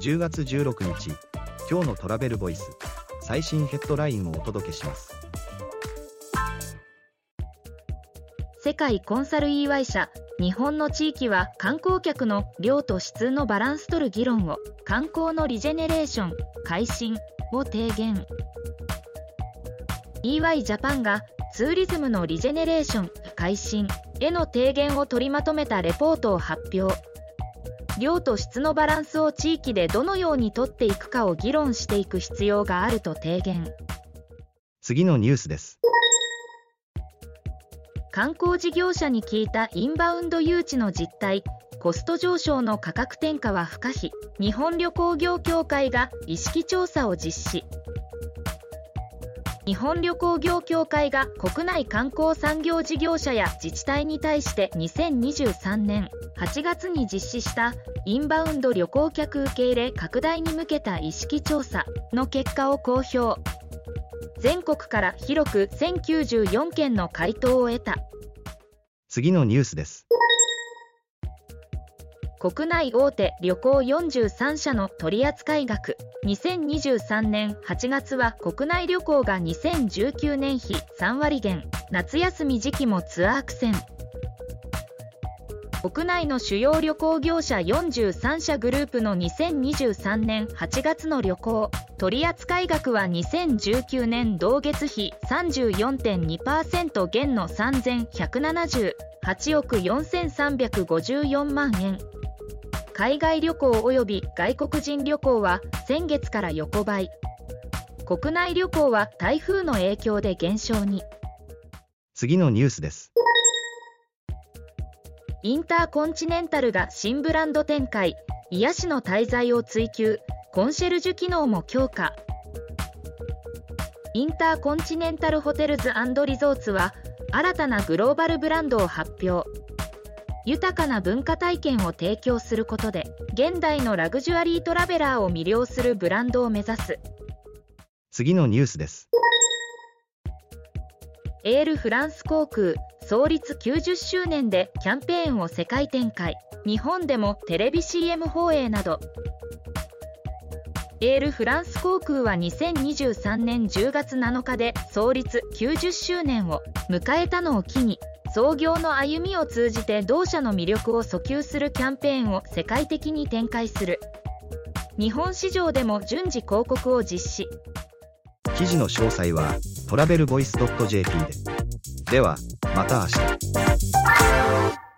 10月16日今日のトラベルボイス最新ヘッドラインをお届けします。世界コンサル EY 社日本の地域は観光客の量と質のバランス取る議論を観光のリジェネレーション改新を提言。EY ジャパンがツーリズムのリジェネレーション改新への提言を取りまとめたレポートを発表。量と質のバランスを地域でどのようにとっていくかを議論していく必要があると提言。次のニュースです。観光事業者に聞いたインバウンド誘致の実態。コスト上昇の価格転嫁は不可避。日本旅行業協会が意識調査を実施日本旅行業協会が国内観光産業事業者や自治体に対して2023年8月に実施したインバウンド旅行客受け入れ拡大に向けた意識調査の結果を公表。全国から広く1094件の回答を得た。次のニュースです。国内大手旅行43社の取扱額。2023年8月は国内旅行が2019年比3割減。夏休み時期もツアー苦戦。国内の主要旅行業者43社グループの2023年8月の旅行。取扱額は2019年同月比34.2%減の3178億4354万円。海外旅行及び外国人旅行は先月から横ばい。国内旅行は台風の影響で減少に。次のニュースです。インターコンチネンタルが新ブランド展開。癒しの滞在を追求。コンシェルジュ機能も強化。インターコンチネンタルホテルズリゾーツは新たなグローバルブランドを発表豊かな文化体験を提供することで現代のラグジュアリートラベラーを魅了するブランドを目指す。次のニュースです。エールフランス航空創立90周年でキャンペーンを世界展開。日本でもテレビ CM 放映など。エールフランス航空は2023年10月7日で創立90周年を迎えたのを機に創業の歩みを通じて同社の魅力を訴求するキャンペーンを世界的に展開する。日本市場でも順次広告を実施。記事の詳細はトラベルボイス .jp で。ではまた明日。